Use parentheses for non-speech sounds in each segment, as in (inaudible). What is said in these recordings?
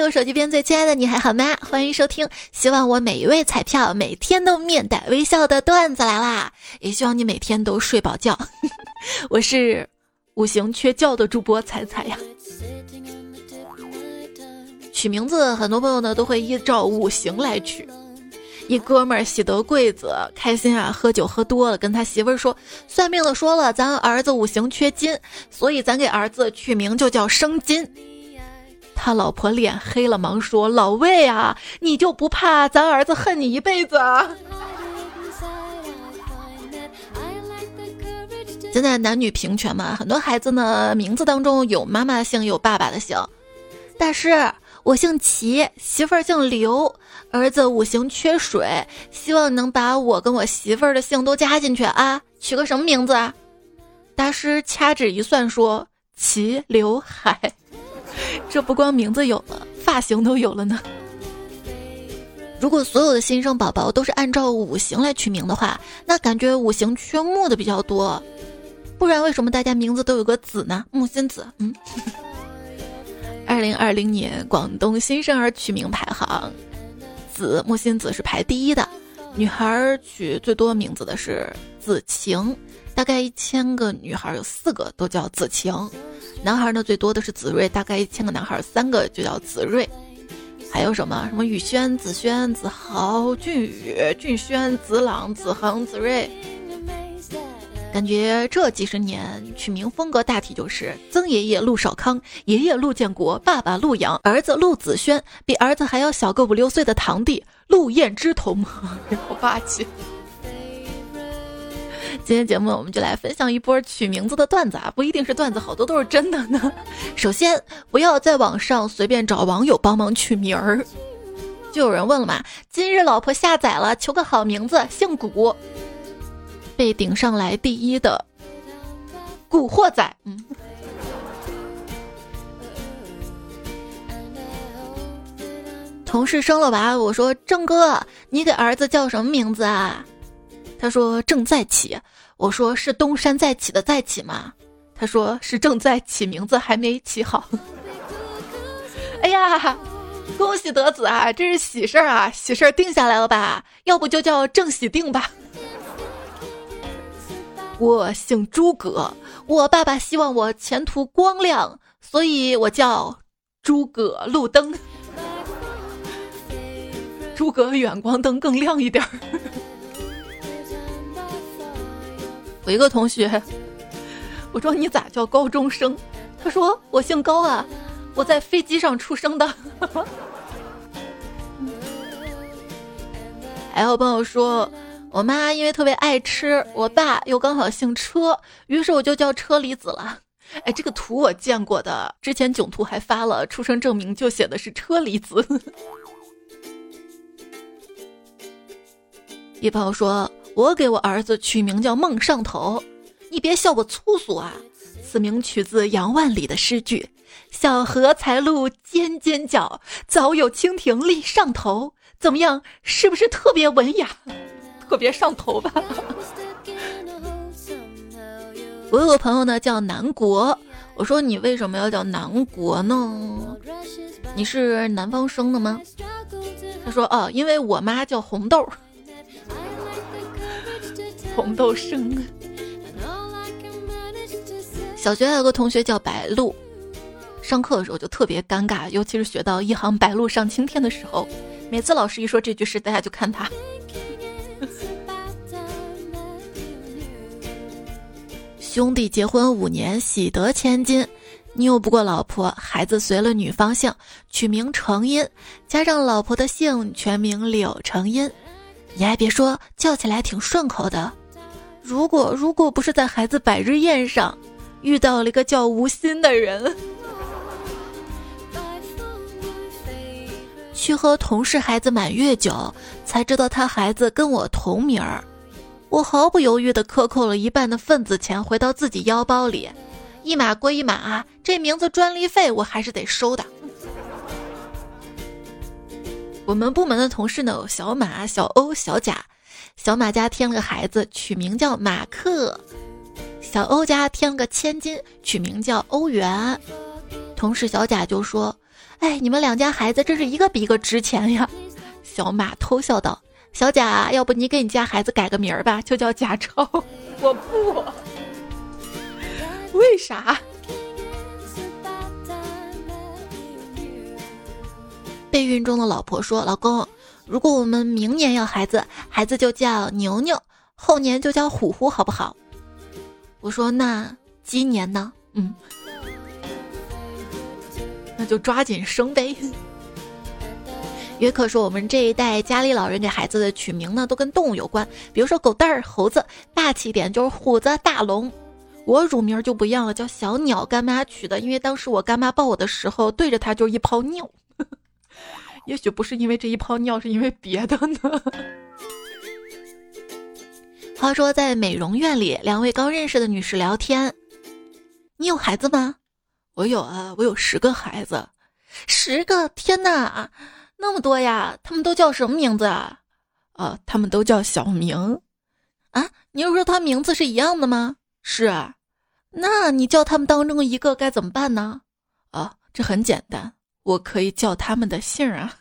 呦，手机边最亲爱的你还好吗？欢迎收听，希望我每一位彩票每天都面带微笑的段子来啦！也希望你每天都睡饱觉。(laughs) 我是五行缺觉的主播彩彩呀。取名字，很多朋友呢都会依照五行来取。一哥们儿喜得贵子，开心啊，喝酒喝多了，跟他媳妇儿说：“算命的说了，咱儿子五行缺金，所以咱给儿子取名就叫生金。”他老婆脸黑了，忙说：“老魏啊，你就不怕咱儿子恨你一辈子？”现在男女平权嘛，很多孩子呢名字当中有妈妈姓，有爸爸的姓，但是。我姓齐，媳妇儿姓刘，儿子五行缺水，希望能把我跟我媳妇儿的姓都加进去啊！取个什么名字啊？大师掐指一算说：齐刘海，这不光名字有了，发型都有了呢。如果所有的新生宝宝都是按照五行来取名的话，那感觉五行缺木的比较多，不然为什么大家名字都有个子呢？木心子，嗯。二零二零年广东新生儿取名排行，子木心子是排第一的。女孩取最多名字的是子晴，大概一千个女孩有四个都叫子晴。男孩呢最多的是子睿，大概一千个男孩三个就叫子睿。还有什么什么宇轩、子轩、子豪、俊宇、俊轩、子朗、子恒、子睿。感觉这几十年取名风格大体就是曾爷爷陆少康，爷爷陆建国，爸爸陆阳，儿子陆子轩，比儿子还要小个五六岁的堂弟陆燕之童，好霸气。今天节目我们就来分享一波取名字的段子啊，不一定是段子，好多都是真的呢。首先，不要在网上随便找网友帮忙取名儿。就有人问了嘛，今日老婆下载了，求个好名字，姓古。被顶上来第一的古惑仔，嗯。同事生了娃，我说郑哥，你给儿子叫什么名字啊？他说正在起。我说是东山再起的再起吗？他说是正在起，名字还没起好。(laughs) 哎呀，恭喜得子啊，这是喜事儿啊，喜事儿定下来了吧？要不就叫正喜定吧。我姓诸葛，我爸爸希望我前途光亮，所以我叫诸葛路灯。诸葛远光灯更亮一点儿。有一个同学，我说你咋叫高中生？他说我姓高啊，我在飞机上出生的。还有朋友说。我妈因为特别爱吃，我爸又刚好姓车，于是我就叫车厘子了。哎，这个图我见过的，之前囧图还发了出生证明，就写的是车厘子。(laughs) 一朋友说，我给我儿子取名叫孟上头，你别笑我粗俗啊，此名取自杨万里的诗句：“小荷才露尖尖角，早有蜻蜓立上头。”怎么样，是不是特别文雅？特别上头吧！(laughs) 我有个朋友呢，叫南国。我说你为什么要叫南国呢？你是南方生的吗？他说哦，因为我妈叫红豆，红豆生。小学还有个同学叫白露，上课的时候就特别尴尬，尤其是学到一行白鹭上青天的时候，每次老师一说这句诗，大家就看他。(laughs) 兄弟结婚五年，喜得千金，拗不过老婆，孩子随了女方姓，取名成荫，加上老婆的姓，全名柳成荫。你还别说，叫起来挺顺口的。如果如果不是在孩子百日宴上遇到了一个叫吴昕的人，(laughs) 去喝同事孩子满月酒，才知道他孩子跟我同名儿。我毫不犹豫地克扣了一半的份子钱，回到自己腰包里，一码归一码啊！这名字专利费我还是得收的。我们部门的同事呢，有小马、小欧、小贾。小马家添了个孩子，取名叫马克；小欧家添了个千金，取名叫欧元。同事小贾就说：“哎，你们两家孩子真是一个比一个值钱呀！小马偷笑道：“小贾，要不你给你家孩子改个名儿吧，就叫贾超。”我不，为啥？备孕中的老婆说：“老公，如果我们明年要孩子，孩子就叫牛牛，后年就叫虎虎，好不好？”我说：“那今年呢？”嗯，那就抓紧生呗。约克说：“我们这一代家里老人给孩子的取名呢，都跟动物有关，比如说狗蛋儿、猴子，大气点就是虎子、大龙。我乳名就不一样了，叫小鸟，干妈取的，因为当时我干妈抱我的时候，对着它就一泡尿。”也许不是因为这一泡尿，是因为别的呢。话说，在美容院里，两位刚认识的女士聊天：“你有孩子吗？”“我有啊，我有十个孩子。”“十个？天哪，那么多呀！他们都叫什么名字啊？”“啊，他们都叫小明。”“啊，你是说他名字是一样的吗？”“是啊。”“那你叫他们当中一个该怎么办呢？”“啊，这很简单。”我可以叫他们的姓啊。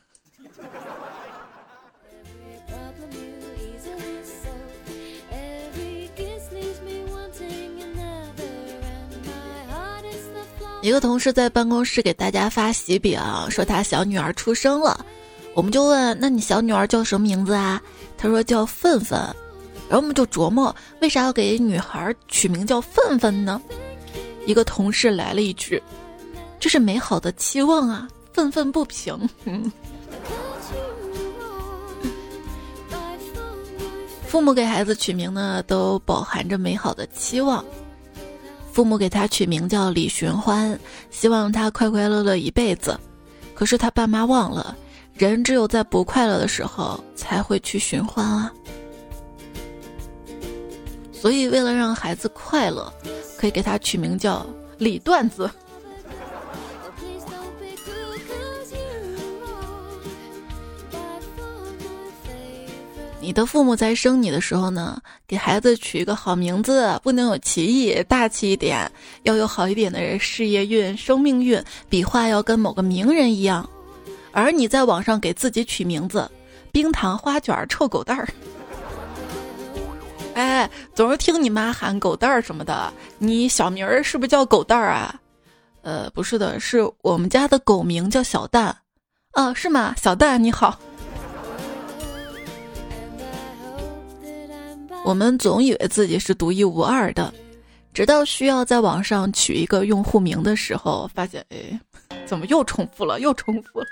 一个同事在办公室给大家发喜饼，说他小女儿出生了，我们就问：“那你小女儿叫什么名字啊？”他说叫愤愤，然后我们就琢磨为啥要给女孩取名叫愤愤呢？一个同事来了一句。这是美好的期望啊，愤愤不平。父母给孩子取名呢，都饱含着美好的期望。父母给他取名叫李寻欢，希望他快快乐乐一辈子。可是他爸妈忘了，人只有在不快乐的时候才会去寻欢啊。所以，为了让孩子快乐，可以给他取名叫李段子。你的父母在生你的时候呢，给孩子取一个好名字，不能有歧义，大气一点，要有好一点的事业运、生命运，笔画要跟某个名人一样。而你在网上给自己取名字，冰糖花卷、臭狗蛋儿，(laughs) 哎，总是听你妈喊狗蛋儿什么的，你小名儿是不是叫狗蛋儿啊？呃，不是的，是我们家的狗名叫小蛋。哦，是吗？小蛋你好。我们总以为自己是独一无二的，直到需要在网上取一个用户名的时候，发现，哎，怎么又重复了？又重复了。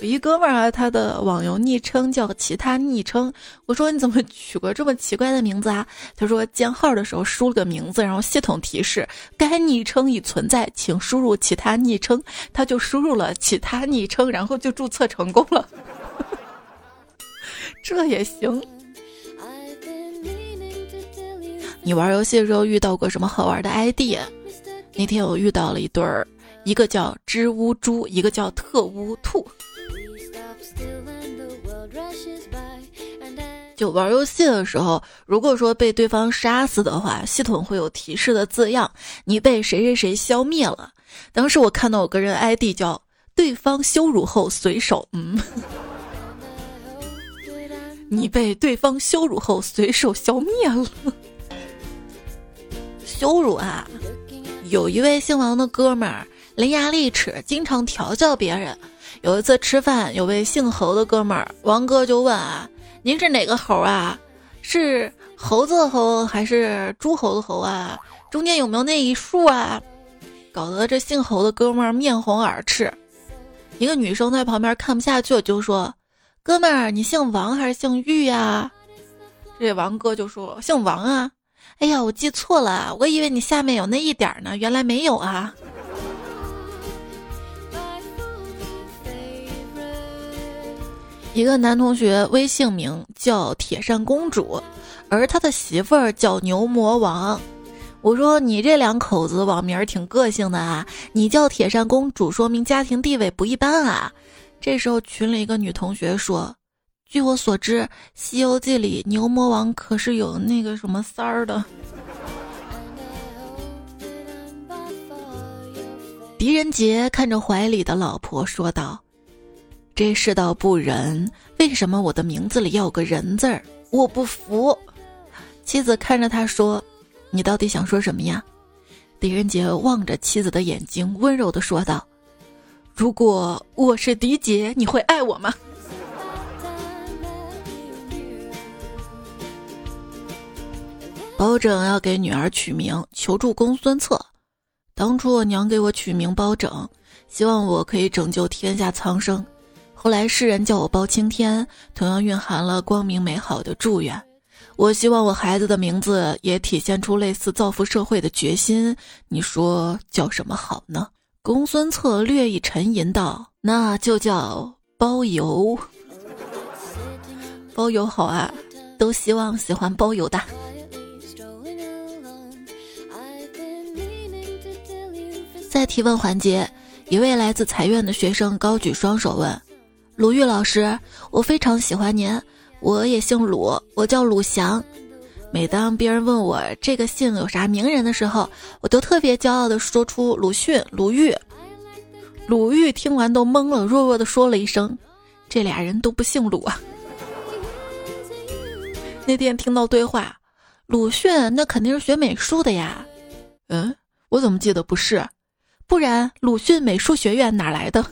我一哥们儿啊，他的网游昵称叫其他昵称。我说你怎么取个这么奇怪的名字啊？他说建号的时候输了个名字，然后系统提示该昵称已存在，请输入其他昵称。他就输入了其他昵称，然后就注册成功了。(laughs) 这也行。你玩游戏的时候遇到过什么好玩的 ID？那天我遇到了一对儿，一个叫织乌猪，一个叫特乌兔。就玩游戏的时候，如果说被对方杀死的话，系统会有提示的字样，你被谁谁谁消灭了。当时我看到有个人 ID 叫对方羞辱后随手，嗯，你被对方羞辱后随手消灭了。羞辱啊！有一位姓王的哥们儿伶牙俐齿，经常调教别人。有一次吃饭，有位姓侯的哥们儿王哥就问啊：“您是哪个猴啊？是猴子的猴还是诸侯的侯啊？中间有没有那一竖啊？”搞得这姓侯的哥们儿面红耳赤。一个女生在旁边看不下去，就说：“哥们儿，你姓王还是姓玉呀？”这王哥就说：“姓王啊。”哎呀，我记错了，我以为你下面有那一点呢，原来没有啊。一个男同学微信名叫铁扇公主，而他的媳妇儿叫牛魔王。我说你这两口子网名挺个性的啊，你叫铁扇公主，说明家庭地位不一般啊。这时候群里一个女同学说。据我所知，《西游记》里牛魔王可是有那个什么三儿的。狄仁杰看着怀里的老婆说道：“这世道不仁，为什么我的名字里要有个人字儿？我不服。”妻子看着他说：“你到底想说什么呀？”狄仁杰望着妻子的眼睛，温柔的说道：“如果我是狄杰，你会爱我吗？”包拯要给女儿取名，求助公孙策。当初我娘给我取名包拯，希望我可以拯救天下苍生。后来世人叫我包青天，同样蕴含了光明美好的祝愿。我希望我孩子的名字也体现出类似造福社会的决心。你说叫什么好呢？公孙策略一沉吟道：“那就叫包邮。(laughs) 包邮好啊，都希望喜欢包邮的。”在提问环节，一位来自财院的学生高举双手问：“鲁豫老师，我非常喜欢您，我也姓鲁，我叫鲁翔。每当别人问我这个姓有啥名人的时候，我都特别骄傲地说出鲁迅、鲁豫。”鲁豫听完都懵了，弱弱地说了一声：“这俩人都不姓鲁啊。(laughs) ”那天听到对话，鲁迅那肯定是学美术的呀。嗯，我怎么记得不是？不然，鲁迅美术学院哪来的？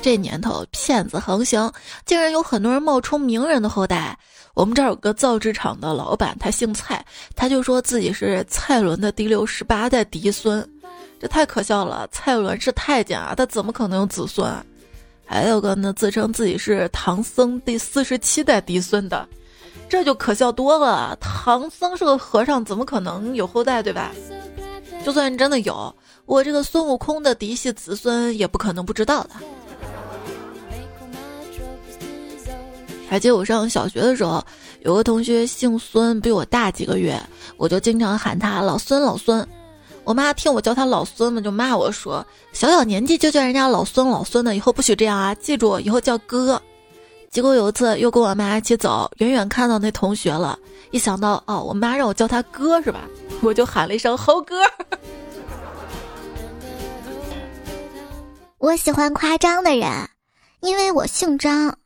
这年头骗子横行，竟然有很多人冒充名人的后代。我们这儿有个造纸厂的老板，他姓蔡，他就说自己是蔡伦的第六十八代嫡孙，这太可笑了。蔡伦是太监啊，他怎么可能有子孙？还有个呢，自称自己是唐僧第四十七代嫡孙的。这就可笑多了。唐僧是个和尚，怎么可能有后代，对吧？就算真的有，我这个孙悟空的嫡系子孙也不可能不知道的。还记得我上小学的时候，有个同学姓孙，比我大几个月，我就经常喊他老孙老孙。我妈听我叫他老孙嘛，就骂我说：“小小年纪就叫人家老孙老孙的，以后不许这样啊！记住，以后叫哥。”结果有一次又跟我妈一起走，远远看到那同学了，一想到哦，我妈让我叫他哥是吧？(laughs) 我就喊了一声猴哥。(laughs) 我喜欢夸张的人，因为我姓张。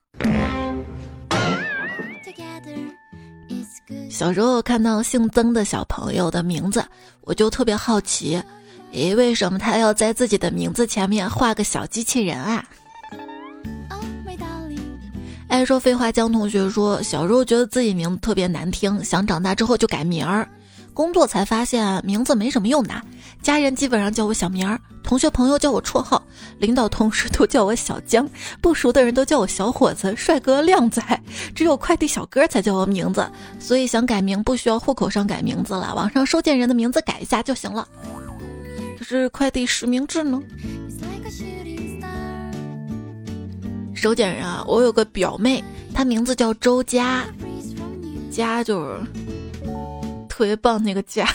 小时候看到姓曾的小朋友的名字，我就特别好奇，诶，为什么他要在自己的名字前面画个小机器人啊？爱说废话江同学说，小时候觉得自己名字特别难听，想长大之后就改名儿。工作才发现名字没什么用的，家人基本上叫我小名儿，同学朋友叫我绰号，领导同事都叫我小江，不熟的人都叫我小伙子、帅哥、靓仔，只有快递小哥才叫我名字。所以想改名不需要户口上改名字了，网上收件人的名字改一下就行了。这是快递实名制呢。收件人啊，我有个表妹，她名字叫周佳，佳就是特别棒那个佳。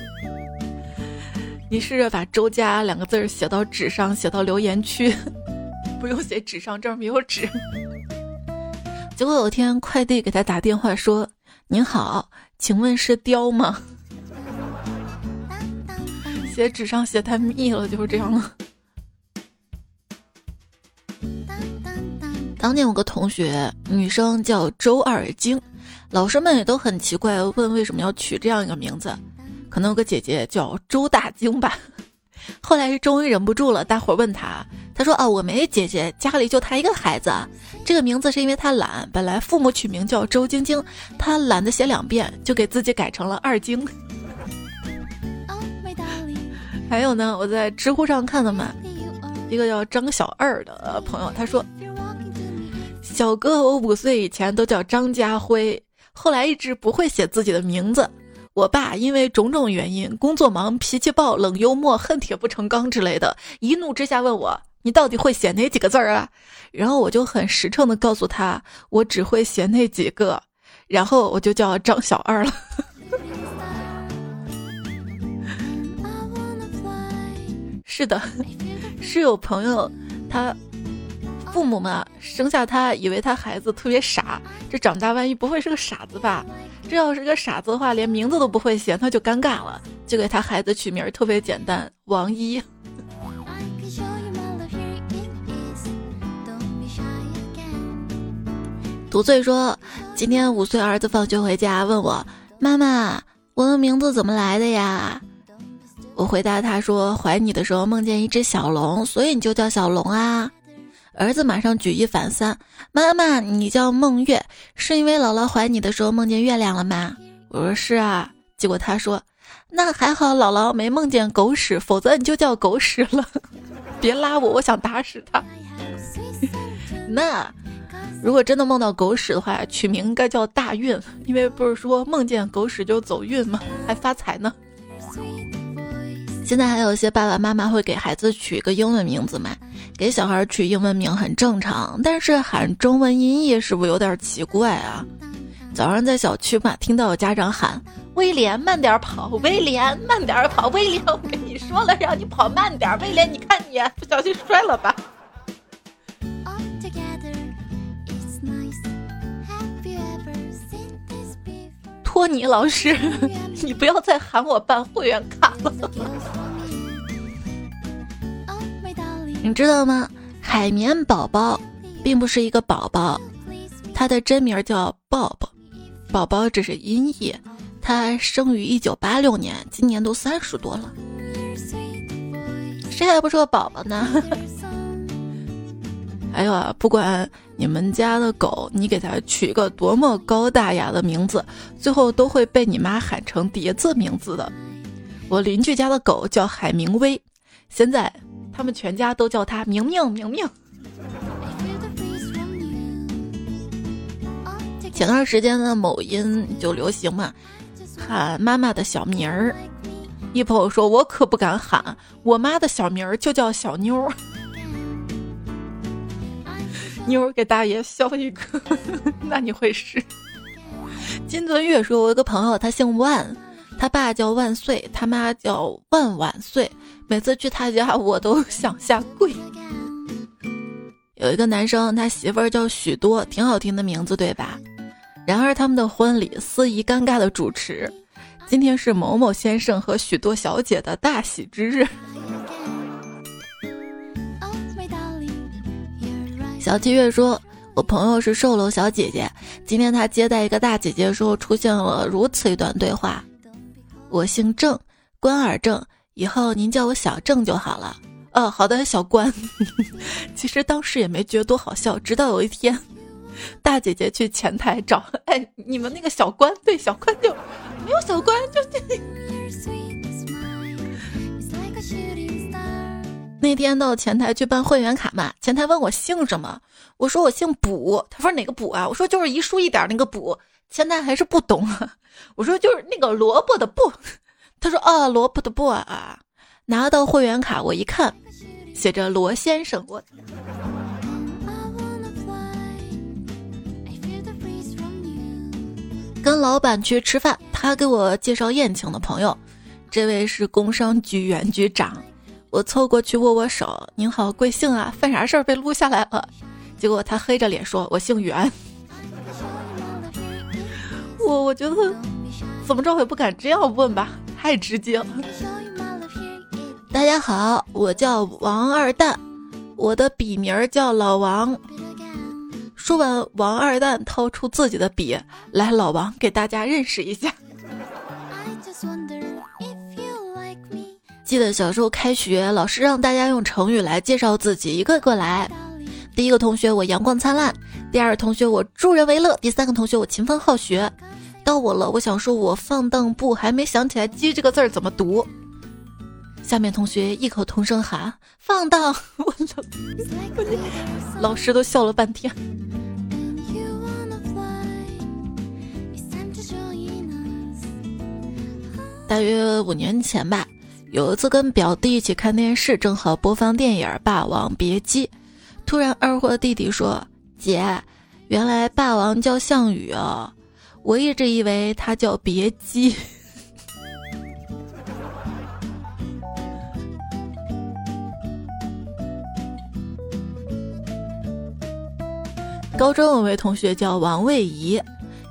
(laughs) 你试着把“周佳”两个字写到纸上，写到留言区，(laughs) 不用写纸上，这儿没有纸。结果有一天快递给他打电话说：“您好，请问是雕吗？” (laughs) 写纸上写太密了，就是这样了。当年有个同学，女生叫周二晶，老师们也都很奇怪，问为什么要取这样一个名字？可能有个姐姐叫周大晶吧。(laughs) 后来是终于忍不住了，大伙儿问他，他说：“啊，我没姐姐，家里就他一个孩子。这个名字是因为他懒，本来父母取名叫周晶晶，他懒得写两遍，就给自己改成了二晶。”还有呢，我在知乎上看的嘛，一个叫张小二的朋友，他说。小哥，我五岁以前都叫张家辉，后来一直不会写自己的名字。我爸因为种种原因，工作忙、脾气暴、冷幽默、恨铁不成钢之类的，一怒之下问我：“你到底会写哪几个字儿啊？”然后我就很实诚的告诉他：“我只会写那几个。”然后我就叫张小二了。是的，(laughs) 是有朋友他。父母嘛，生下他以为他孩子特别傻，这长大万一不会是个傻子吧？这要是个傻子的话，连名字都不会写，那就尴尬了。就给他孩子取名特别简单，王一。(laughs) 独醉说，今天五岁儿子放学回家问我妈妈，我的名字怎么来的呀？我回答他说，怀你的时候梦见一只小龙，所以你就叫小龙啊。儿子马上举一反三，妈妈，你叫梦月，是因为姥姥怀你的时候梦见月亮了吗？我说是啊。结果他说，那还好姥姥没梦见狗屎，否则你就叫狗屎了。(laughs) 别拉我，我想打死他。那如果真的梦到狗屎的话，取名应该叫大运，因为不是说梦见狗屎就走运吗？还发财呢。现在还有一些爸爸妈妈会给孩子取一个英文名字嘛？给小孩取英文名很正常，但是喊中文音译是不是有点奇怪啊？早上在小区嘛，听到有家长喊威廉慢点跑，威廉慢点跑，威廉，我跟你说了，让你跑慢点，威廉，你看你不小心摔了吧？托尼老师，(laughs) 你不要再喊我办会员卡了。(laughs) 你知道吗？海绵宝宝并不是一个宝宝，它的真名叫 Bob，宝宝只是音译。他生于一九八六年，今年都三十多了，(laughs) 谁还不是个宝宝呢？还有啊，不管你们家的狗，你给它取一个多么高大雅的名字，最后都会被你妈喊成叠字名字的。我邻居家的狗叫海明威，现在他们全家都叫它明明明明。前段时间的某音就流行嘛，喊妈妈的小名儿。一朋友说，我可不敢喊，我妈的小名儿就叫小妞儿。妞儿给大爷削一个，(laughs) 那你会是？金尊月说：“我有个朋友，他姓万，他爸叫万岁，他妈叫万万岁。每次去他家，我都想下跪。”有一个男生，他媳妇儿叫许多，挺好听的名字，对吧？然而他们的婚礼司仪尴尬的主持，今天是某某先生和许多小姐的大喜之日。小七月说：“我朋友是售楼小姐姐，今天她接待一个大姐姐的时候，出现了如此一段对话：我姓郑，关尔郑，以后您叫我小郑就好了。哦，好的，小关。(laughs) 其实当时也没觉得多好笑，直到有一天，大姐姐去前台找，哎，你们那个小关，对，小关就没有小关，就这。”那天到前台去办会员卡嘛，前台问我姓什么，我说我姓卜，他说哪个卜啊？我说就是一竖一点那个卜，前台还是不懂啊。我说就是那个萝卜的卜，他说啊萝卜的卜啊。拿到会员卡我一看，写着罗先生，我跟老板去吃饭，他给我介绍宴请的朋友，这位是工商局原局长。我凑过去握握手，您好，贵姓啊？犯啥事儿被录下来了？结果他黑着脸说：“我姓袁。(laughs) ”我我觉得怎么着也不敢这样问吧，太直接了。大家好，我叫王二蛋，我的笔名叫老王。说完，王二蛋掏出自己的笔来，老王给大家认识一下。(laughs) 记得小时候开学，老师让大家用成语来介绍自己，一个个来。第一个同学我阳光灿烂，第二个同学我助人为乐，第三个同学我勤奋好学。到我了，我想说我放荡不，还没想起来“鸡”这个字儿怎么读。下面同学异口同声喊“放荡”，我操老师都笑了半天。大约五年前吧。有一次跟表弟一起看电视，正好播放电影《霸王别姬》，突然二货弟弟说：“姐，原来霸王叫项羽啊，我一直以为他叫别姬。”高中有位同学叫王卫仪，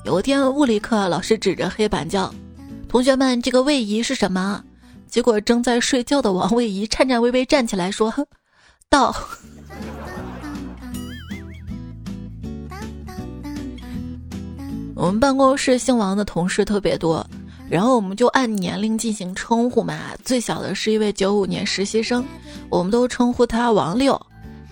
有一天物理课，老师指着黑板叫：“同学们，这个位移是什么？”结果正在睡觉的王位仪颤颤巍巍站起来说：“到。(laughs) ”我们办公室姓王的同事特别多，然后我们就按年龄进行称呼嘛。最小的是一位九五年实习生，我们都称呼他王六。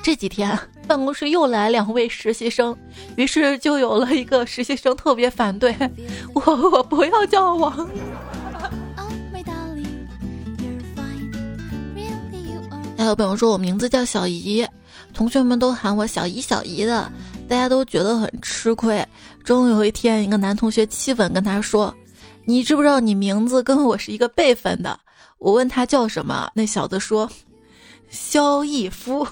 这几天办公室又来两位实习生，于是就有了一个实习生特别反对 (laughs) 我，我不要叫王。还有朋友说我名字叫小姨，同学们都喊我小姨小姨的。大家都觉得很吃亏。终于有一天，一个男同学气愤跟他说：“你知不知道你名字跟我是一个辈分的？”我问他叫什么，那小子说：“萧逸夫。”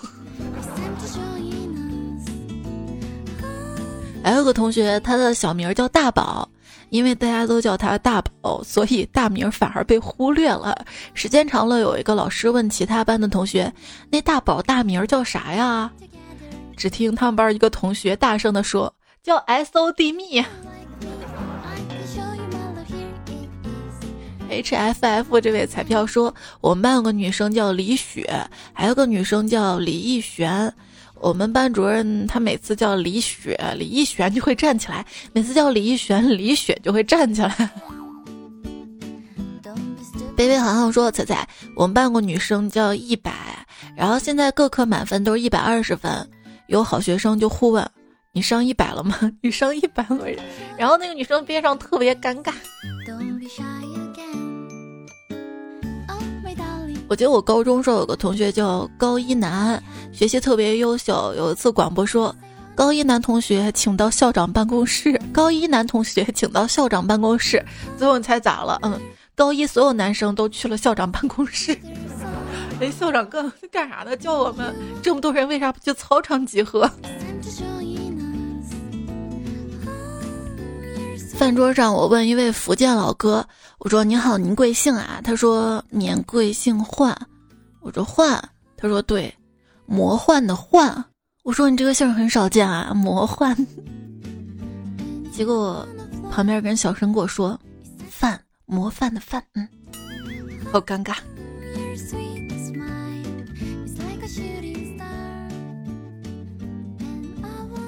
还有个同学，他的小名叫大宝，因为大家都叫他大宝，所以大名反而被忽略了。时间长了，有一个老师问其他班的同学：“那大宝大名叫啥呀？”只听他们班一个同学大声地说：“叫 S O D 蜜。”H F F 这位彩票说：“我们班有个女生叫李雪，还有个女生叫李逸璇。我们班主任他每次叫李雪，李一璇就会站起来；每次叫李一璇，李雪就会站起来。”贝贝航航说：“彩彩，我们班有个女生叫一百，然后现在各科满分都是一百二十分。”有好学生就互问：“你上一百了吗？你上一百了？”然后那个女生边上特别尴尬。我记得我高中时候有个同学叫高一男，学习特别优秀。有一次广播说：“高一男同学，请到校长办公室。”高一男同学，请到校长办公室。最后你猜咋了？(laughs) 嗯，高一所有男生都去了校长办公室。(laughs) 哎，校长干干啥呢？叫我们这么多人，为啥不去操场集合？饭桌上，我问一位福建老哥，我说：“你好，您贵姓啊？”他说：“免贵姓幻。”我说：“幻。”他说：“对，魔幻的幻。”我说：“你这个姓很少见啊，魔幻。”结果旁边人小声跟我说：“范，模范的范。”嗯，好尴尬。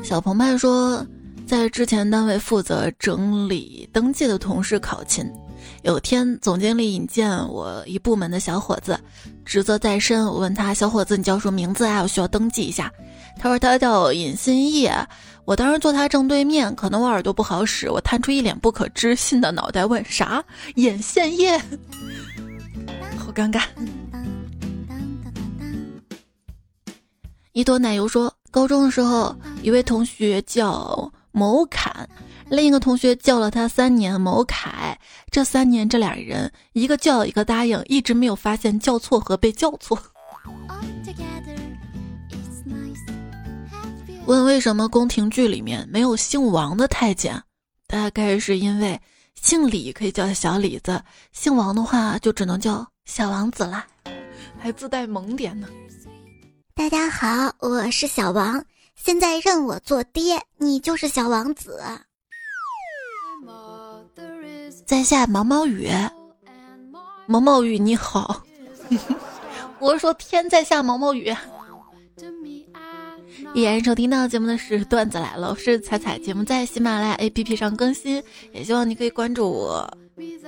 小澎湃说，在之前单位负责整理登记的同事考勤，有天总经理引荐我一部门的小伙子，职责在身。我问他：“小伙子，你叫什么名字啊？我需要登记一下。”他说：“他叫尹新业。”我当时坐他正对面，可能我耳朵不好使，我探出一脸不可置信的脑袋问：“啥？尹现业？” (laughs) 好尴尬。一朵奶油说。高中的时候，一位同学叫某侃，另一个同学叫了他三年某凯。这三年，这俩人一个叫一个答应，一直没有发现叫错和被叫错。问为什么宫廷剧里面没有姓王的太监？大概是因为姓李可以叫小李子，姓王的话就只能叫小王子啦，还自带萌点呢。大家好，我是小王，现在认我做爹，你就是小王子。在下毛毛雨，毛毛雨你好，(laughs) 我说天在下毛毛雨。依然收听到节目的是段子来了，我是彩彩，节目在喜马拉雅 APP 上更新，也希望你可以关注我，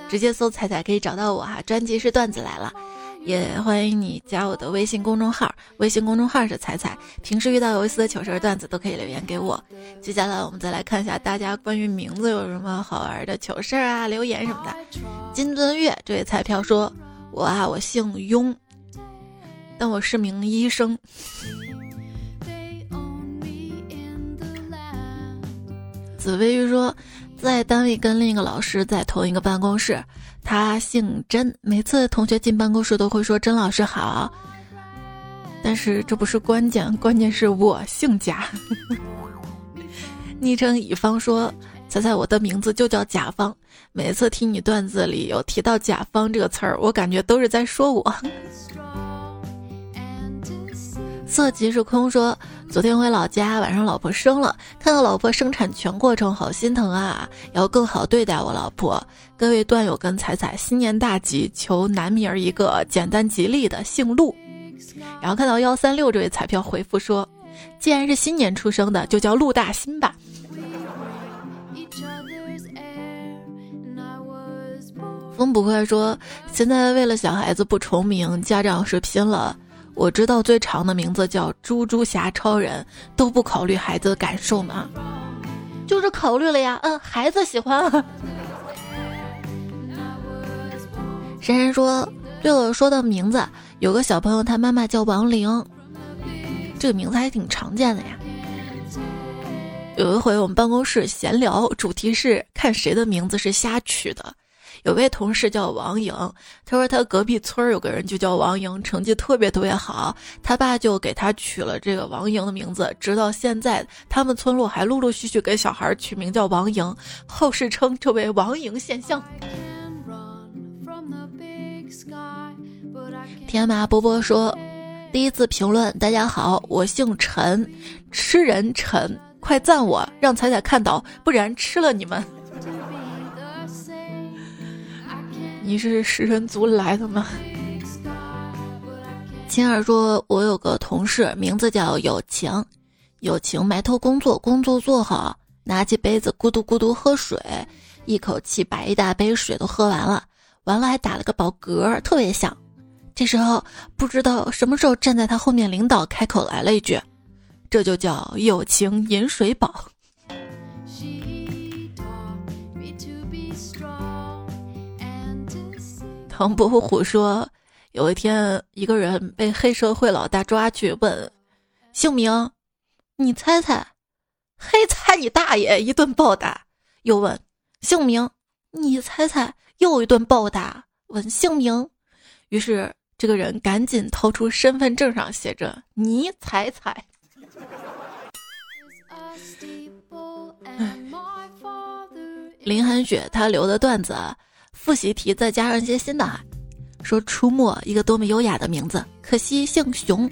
直接搜彩彩可以找到我哈，专辑是段子来了。也欢迎你加我的微信公众号，微信公众号是彩彩。平时遇到有意思的糗事段子都可以留言给我。接下来我们再来看一下大家关于名字有什么好玩的糗事啊，留言什么的。金尊月这位彩票说：“我啊，我姓雍，但我是名医生。”紫薇玉说，在单位跟另一个老师在同一个办公室。他姓甄，每次同学进办公室都会说“甄老师好”，但是这不是关键，关键是我姓贾。(laughs) 昵称乙方说：“猜猜我的名字就叫甲方。”每次听你段子里有提到“甲方”这个词儿，我感觉都是在说我。(laughs) 色即是空说，昨天回老家，晚上老婆生了，看到老婆生产全过程，好心疼啊！要更好对待我老婆。各位段友跟彩彩，新年大吉，求男名儿一个简单吉利的，姓陆。然后看到幺三六这位彩票回复说，既然是新年出生的，就叫陆大新吧。风不快说，现在为了小孩子不重名，家长是拼了。我知道最长的名字叫猪猪侠超人，都不考虑孩子的感受吗？就是考虑了呀，嗯，孩子喜欢。珊珊说，对了，说到名字，有个小朋友他妈妈叫王玲，这个名字还挺常见的呀。有一回我们办公室闲聊，主题是看谁的名字是瞎取的。有位同事叫王莹，他说他隔壁村有个人就叫王莹，成绩特别特别好，他爸就给他取了这个王莹的名字，直到现在，他们村落还陆陆续续给小孩取名叫王莹，后世称这为王莹现象。天马波波说，第一次评论，大家好，我姓陈，吃人陈，快赞我，让彩彩看到，不然吃了你们。你是食人族来的吗？(laughs) 青儿说：“我有个同事，名字叫友情，友情埋头工作，工作做好，拿起杯子咕嘟咕嘟喝水，一口气把一大杯水都喝完了，完了还打了个饱嗝，特别香。这时候不知道什么时候站在他后面领导开口来了一句：这就叫友情饮水饱。”唐伯虎说：“有一天，一个人被黑社会老大抓去问姓名，你猜猜？黑，猜你大爷！一顿暴打。又问姓名，你猜猜？又一顿暴打。问姓名，于是这个人赶紧掏出身份证上写着‘你踩踩’。”林寒雪他留的段子。复习题再加上一些新的哈，说出没一个多么优雅的名字，可惜姓熊；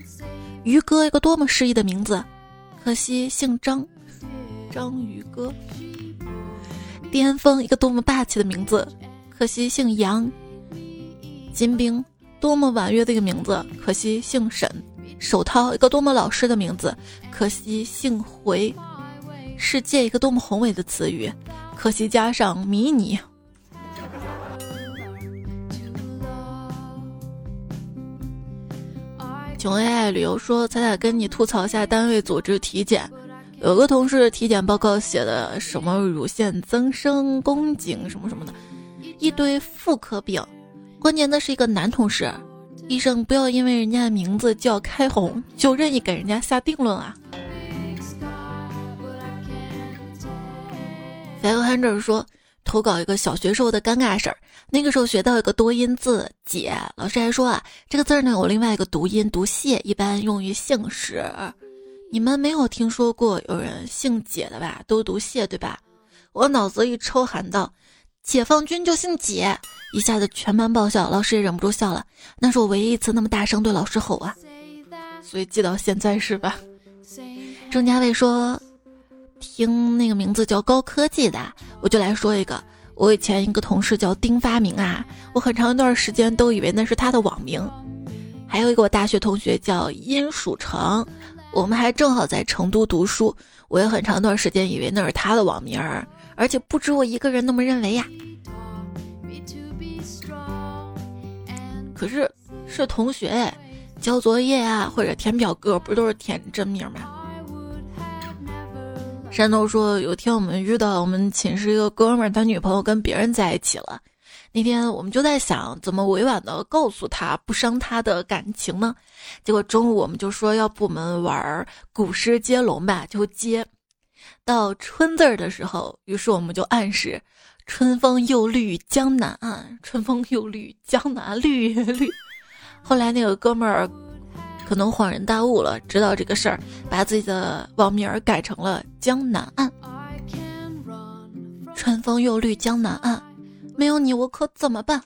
于哥一个多么诗意的名字，可惜姓张，张宇哥；巅峰一个多么霸气的名字，可惜姓杨；金兵多么婉约的一个名字，可惜姓沈；手套一个多么老实的名字，可惜姓回；世界一个多么宏伟的词语，可惜加上迷你。穷 AI 旅游说：“彩彩跟你吐槽一下单位组织体检，有个同事体检报告写的什么乳腺增生、宫颈什么什么的，一堆妇科病。关键的是一个男同事，医生不要因为人家的名字叫开红就任意给人家下定论啊。” Five Hundred 说。投稿一个小学时候的尴尬事儿。那个时候学到一个多音字“姐”，老师还说啊，这个字儿呢有另外一个读音，读谢，一般用于姓氏。你们没有听说过有人姓解的吧？都读谢，对吧？我脑子一抽，喊道：“解放军就姓解！”一下子全班爆笑，老师也忍不住笑了。那是我唯一一次那么大声对老师吼啊，所以记到现在是吧？郑嘉卫说。听那个名字叫高科技的，我就来说一个。我以前一个同事叫丁发明啊，我很长一段时间都以为那是他的网名。还有一个我大学同学叫殷蜀成，我们还正好在成都读书，我也很长一段时间以为那是他的网名儿，而且不止我一个人那么认为呀。可是是同学，交作业啊或者填表格，不都是填真名吗？山东说，有天我们遇到我们寝室一个哥们儿，他女朋友跟别人在一起了。那天我们就在想，怎么委婉的告诉他，不伤他的感情呢？结果中午我们就说，要不我们玩古诗接龙吧，就接到春字儿的时候，于是我们就暗示“春风又绿江南岸，春风又绿江南绿绿”。后来那个哥们儿。可能恍然大悟了，知道这个事儿，把自己的网名改成了江南岸。春风又绿江南岸，没有你我可怎么办？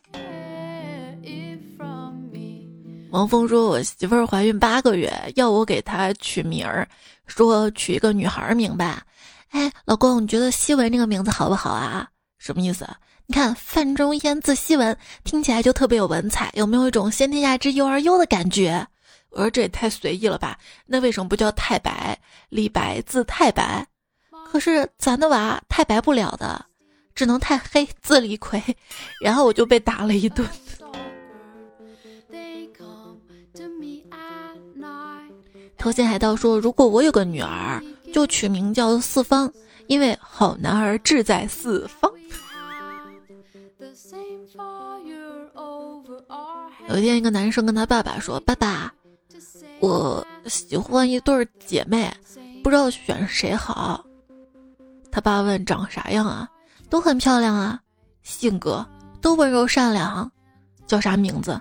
王峰说：“我媳妇儿怀孕八个月，要我给她取名儿，说取一个女孩名吧。哎，老公，你觉得西文这个名字好不好啊？什么意思？你看范仲淹字西文，听起来就特别有文采，有没有一种先天下之忧而忧的感觉？我说这也太随意了吧？那为什么不叫太白？李白字太白，可是咱的娃太白不了的，只能太黑字李逵。然后我就被打了一顿。”头衔海盗说：“如果我有个女儿，就取名叫四方，因为好男儿志在四方。”有一天，一个男生跟他爸爸说：“爸爸，我喜欢一对姐妹，不知道选谁好。”他爸问：“长啥样啊？都很漂亮啊，性格都温柔善良，叫啥名字？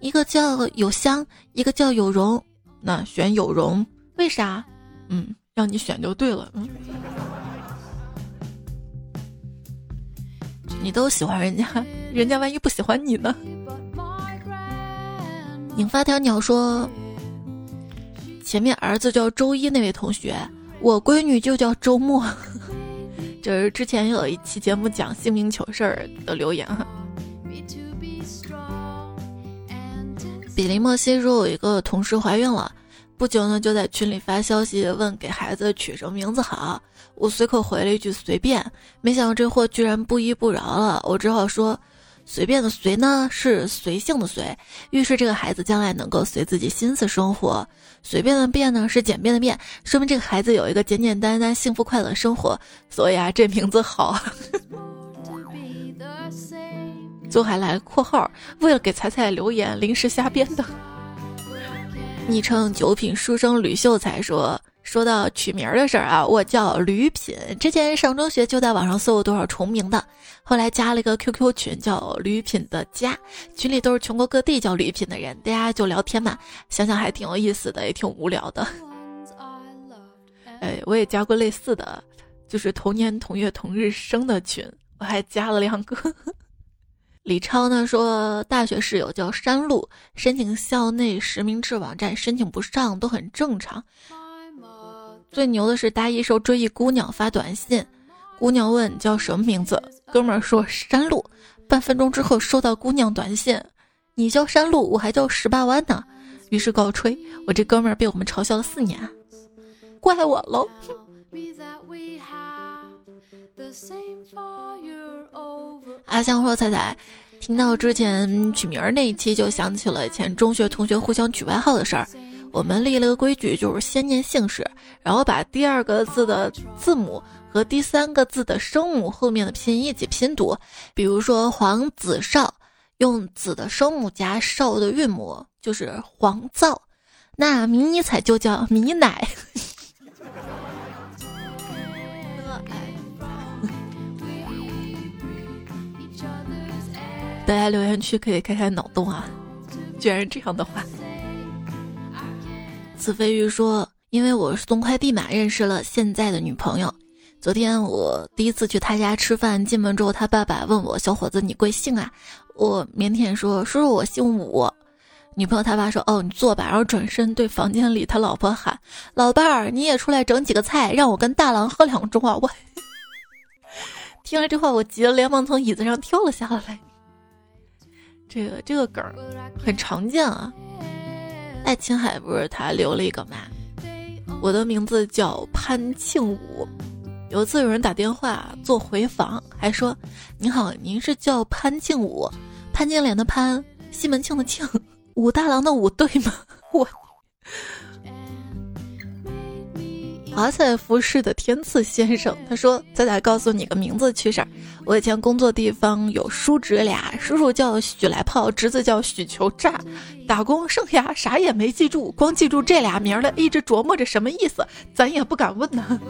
一个叫有香，一个叫有容。”那选有容，为啥？嗯，让你选就对了。嗯，你都喜欢人家，人家万一不喜欢你呢？拧发条鸟说：“前面儿子叫周一那位同学，我闺女就叫周末。(laughs) ”就是之前有一期节目讲姓名糗事儿的留言哈。比林莫西说：“有一个同事怀孕了，不久呢就在群里发消息问给孩子取什么名字好。我随口回了一句随便，没想到这货居然不依不饶了。我只好说，随便的随呢是随性的随，预示这个孩子将来能够随自己心思生活；随便的便呢是简便的便，说明这个孩子有一个简简单单、幸福快乐的生活。所以啊，这名字好。”最后还来括号，为了给彩彩留言，临时瞎编的。昵称九品书生吕秀才说：“说到取名的事儿啊，我叫吕品，之前上中学就在网上搜过多少重名的，后来加了一个 QQ 群，叫吕品的家，群里都是全国各地叫吕品的人，大家就聊天嘛，想想还挺有意思的，也挺无聊的。(laughs) 哎，我也加过类似的，就是同年同月同日生的群，我还加了两个。”李超呢说，大学室友叫山路，申请校内实名制网站申请不上都很正常。最牛的是大一时候追一姑娘发短信，姑娘问叫什么名字，哥们儿说山路。半分钟之后收到姑娘短信，你叫山路，我还叫十八弯呢。于是告吹，我这哥们儿被我们嘲笑了四年，怪我喽。阿香说：“彩彩，听到之前取名那一期，就想起了以前中学同学互相取外号的事儿。我们立了个规矩，就是先念姓氏，然后把第二个字的字母和第三个字的声母后面的拼音一起拼读。比如说黄子少，用子的声母加少的韵母，就是黄皂。那迷你彩就叫迷奶。”大家留言区可以开开脑洞啊！居然是这样的话。子飞鱼说：“因为我是送快递嘛，认识了现在的女朋友。昨天我第一次去他家吃饭，进门之后，他爸爸问我：‘小伙子，你贵姓啊？’我腼腆说：‘叔叔，我姓武。’女朋友他爸说：‘哦，你坐吧。’然后转身对房间里他老婆喊：‘老伴儿，你也出来整几个菜，让我跟大郎喝两盅啊！’我 (laughs) 听了这话，我急了，连忙从椅子上跳了下来。”这个这个梗很常见啊，爱琴海不是他留了一个吗？我的名字叫潘庆武。有一次有人打电话做回访，还说：“您好，您是叫潘庆武，潘金莲的潘，西门庆的庆，武大郎的武，对吗？”我。华彩服饰的天赐先生，他说：“仔仔告诉你个名字趣事儿。我以前工作地方有叔侄俩，叔叔叫许来炮，侄子叫许求炸。打工剩下啥也没记住，光记住这俩名了，一直琢磨着什么意思，咱也不敢问呢。”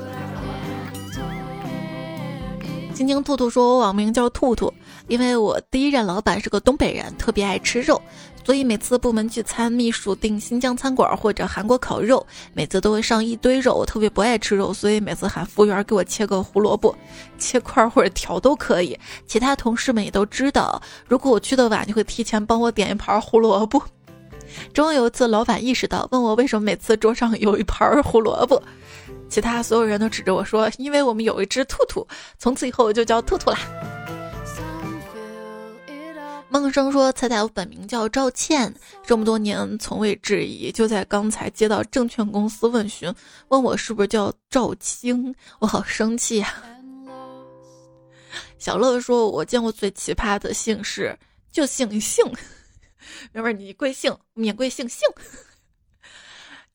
晶晶兔兔说：“我网名叫兔兔，因为我第一任老板是个东北人，特别爱吃肉。”所以每次部门聚餐，秘书订新疆餐馆或者韩国烤肉，每次都会上一堆肉。我特别不爱吃肉，所以每次喊服务员给我切个胡萝卜，切块或者条都可以。其他同事们也都知道，如果我去的晚，就会提前帮我点一盘胡萝卜。(laughs) 终于有一次，老板意识到，问我为什么每次桌上有一盘胡萝卜，其他所有人都指着我说：“因为我们有一只兔兔，从此以后我就叫兔兔啦。”梦生说：“彩彩，我本名叫赵倩，这么多年从未质疑，就在刚才接到证券公司问询，问我是不是叫赵青，我好生气呀。(laughs) ”小乐说：“我见过最奇葩的姓氏，就姓姓。(laughs) 妹妹，你贵姓？免贵姓姓。”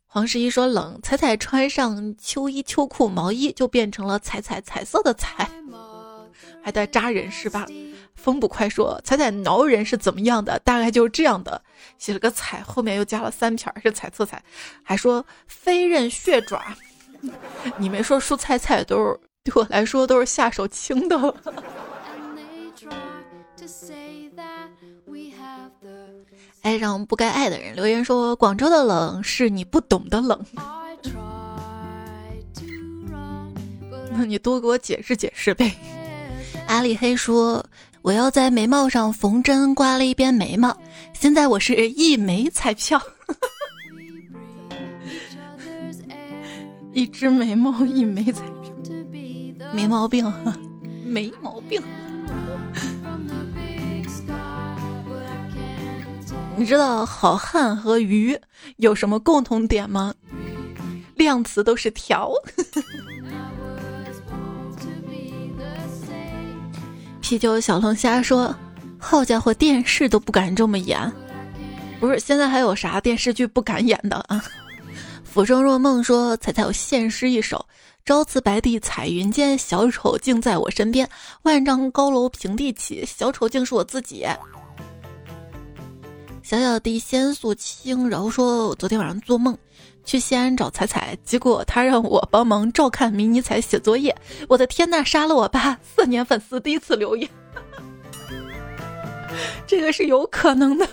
黄十一说：“冷，彩彩穿上秋衣秋裤毛衣，就变成了彩彩彩色的彩，(laughs) 还带扎人是吧？”风不快说：“踩踩挠人是怎么样的？大概就是这样的，写了个彩，后面又加了三撇，是彩色彩，还说飞刃血爪。你没说蔬菜菜都是对我来说都是下手轻的。(laughs) ”爱上不该爱的人留言说：“广州的冷是你不懂的冷。”那你多给我解释解释呗。阿里黑说。我要在眉毛上缝针，刮了一边眉毛。现在我是一枚彩票，(laughs) 一只眉毛一枚彩票，没毛病，没毛病。(laughs) 你知道好汉和鱼有什么共同点吗？量词都是条。啤酒小龙虾说：“好家伙，电视都不敢这么演，不是现在还有啥电视剧不敢演的啊？”浮生若梦说：“彩彩有现诗一首：朝辞白帝彩云间，小丑竟在我身边。万丈高楼平地起，小丑竟是我自己。”小小的仙素轻柔说：“我昨天晚上做梦。”去西安找彩彩，结果他让我帮忙照看迷你彩写作业。我的天呐，杀了我吧！四年粉丝第一次留言，这个是有可能的。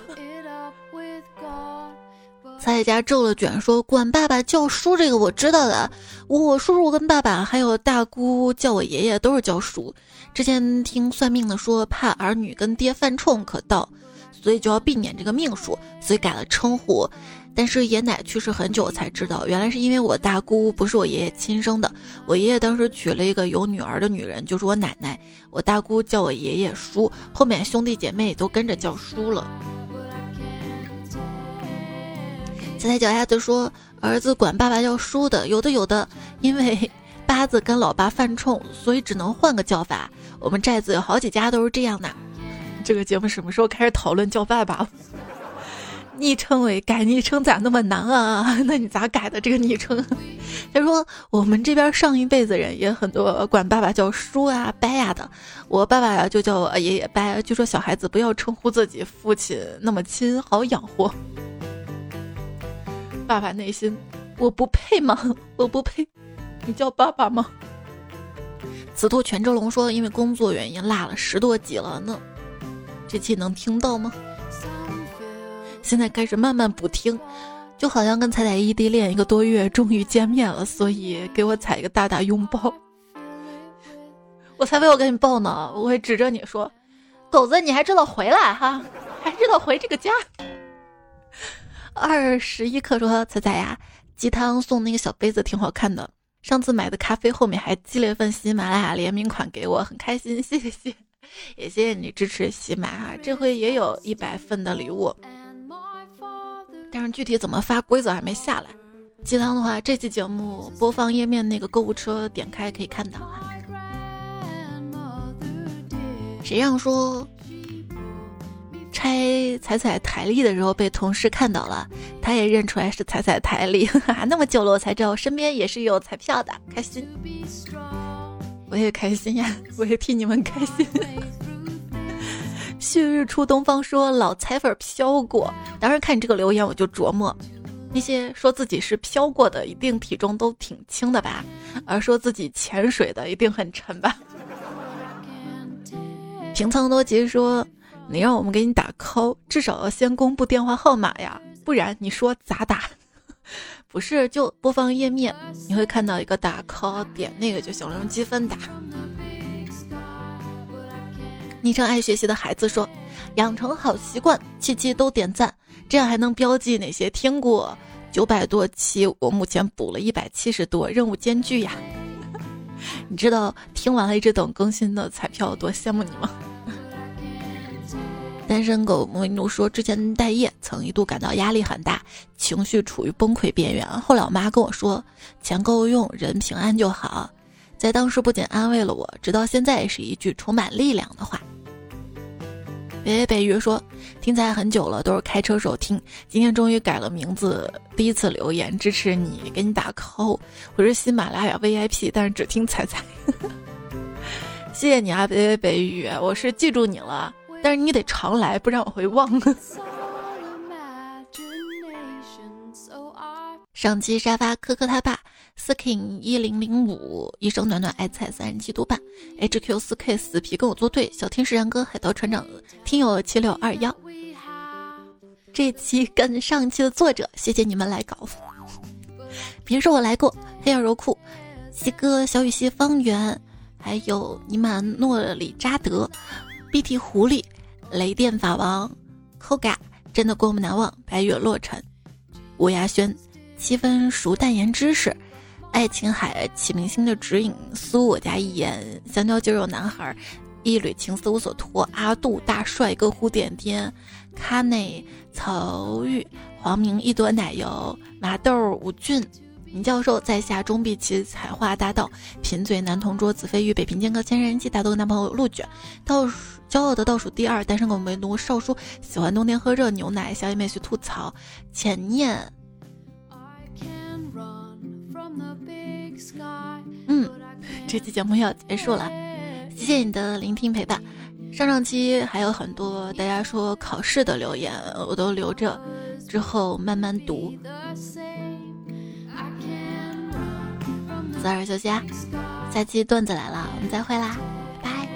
彩彩家皱了卷说：“管爸爸叫叔，这个我知道的。我叔叔跟爸爸还有大姑叫我爷爷都是叫叔。之前听算命的说，怕儿女跟爹犯冲可到，所以就要避免这个命数，所以改了称呼。”但是爷奶去世很久，才知道，原来是因为我大姑不是我爷爷亲生的，我爷爷当时娶了一个有女儿的女人，就是我奶奶。我大姑叫我爷爷叔，后面兄弟姐妹也都跟着叫叔了。彩彩脚丫子说，儿子管爸爸叫叔的，有的有的，因为 (laughs) 八字跟老爸犯冲，所以只能换个叫法。我们寨子有好几家都是这样的。这个节目什么时候开始讨论叫爸爸了？昵称为改昵称咋那么难啊？(laughs) 那你咋改的这个昵称？(laughs) 他说我们这边上一辈子人也很多管爸爸叫叔啊、伯呀的，我爸爸呀就叫我爷爷伯。据说小孩子不要称呼自己父亲那么亲，好养活。爸爸内心，我不配吗？(laughs) 我不配，你叫爸爸吗？紫兔泉州龙说，因为工作原因落了十多集了呢，这期能听到吗？现在开始慢慢补听，就好像跟彩彩异地恋一个多月，终于见面了，所以给我踩一个大大拥抱。我才没有给你抱呢，我会指着你说：“狗子，你还知道回来哈，还知道回这个家。”二十一克说：“彩彩呀，鸡汤送那个小杯子挺好看的，上次买的咖啡后面还寄了一份喜马拉雅联名款给我，很开心，谢谢，也谢谢你支持喜马哈，这回也有一百份的礼物。”但是具体怎么发规则还没下来。鸡汤的话，这期节目播放页面那个购物车点开可以看到啊。谁让说拆彩彩台历的时候被同事看到了，他也认出来是彩彩台历，哈哈那么久了我才知道身边也是有彩票的，开心。我也开心呀，我也替你们开心。旭日出东方说老彩粉飘过，当时看你这个留言我就琢磨，那些说自己是飘过的，一定体重都挺轻的吧？而说自己潜水的，一定很沉吧？平仓多吉说，你让我们给你打 call，至少要先公布电话号码呀，不然你说咋打？(laughs) 不是，就播放页面你会看到一个打 call，点那个就行了，用积分打。昵称爱学习的孩子说：“养成好习惯，期期都点赞，这样还能标记哪些听过九百多期。我目前补了一百七十多，任务艰巨呀！(laughs) 你知道听完了一直等更新的彩票多羡慕你吗？” (laughs) 单身狗莫怒说：“之前待业，曾一度感到压力很大，情绪处于崩溃边缘。后来我妈跟我说，钱够用，人平安就好。”在当时不仅安慰了我，直到现在也是一句充满力量的话。北北约说，听彩很久了，都是开车时候听，今天终于改了名字，第一次留言支持你，给你打 call。我是喜马拉雅 VIP，但是只听彩彩。(laughs) 谢谢你啊，北北北雨，我是记住你了，但是你得常来，不然我会忘。上期沙发科科他爸。Skin 一零零五，一生暖暖爱菜三十七度半，HQ 四 K 死皮跟我作对，小天使然哥海盗船长，听友七六二幺，这期跟上期的作者，谢谢你们来搞。别说我来过，黑曜柔库，西哥小雨溪方圆，还有尼玛诺里扎德，BT 狐狸，雷电法王，Koga 真的过目难忘，白月落尘，乌鸦轩，七分熟淡言知识。爱琴海启明星的指引，苏我家一言，香蕉肌肉男孩，一缕情丝无所托，阿杜大帅哥胡点点，卡内曹玉黄明一朵奶油，麻豆吴俊，林教授在下钟碧琪彩画大道，贫嘴男同桌子飞玉北平剑客千人机大豆男朋友陆卷，倒数骄傲的倒数第二单身狗为奴少叔喜欢冬天喝热牛奶，小野妹去吐槽浅念。嗯，这期节目要结束了，谢谢你的聆听陪伴。上上期还有很多大家说考试的留言，我都留着，之后慢慢读。早点休息啊，下期段子来了，我们再会啦，拜拜。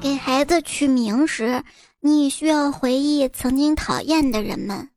给孩子取名时，你需要回忆曾经讨厌的人们。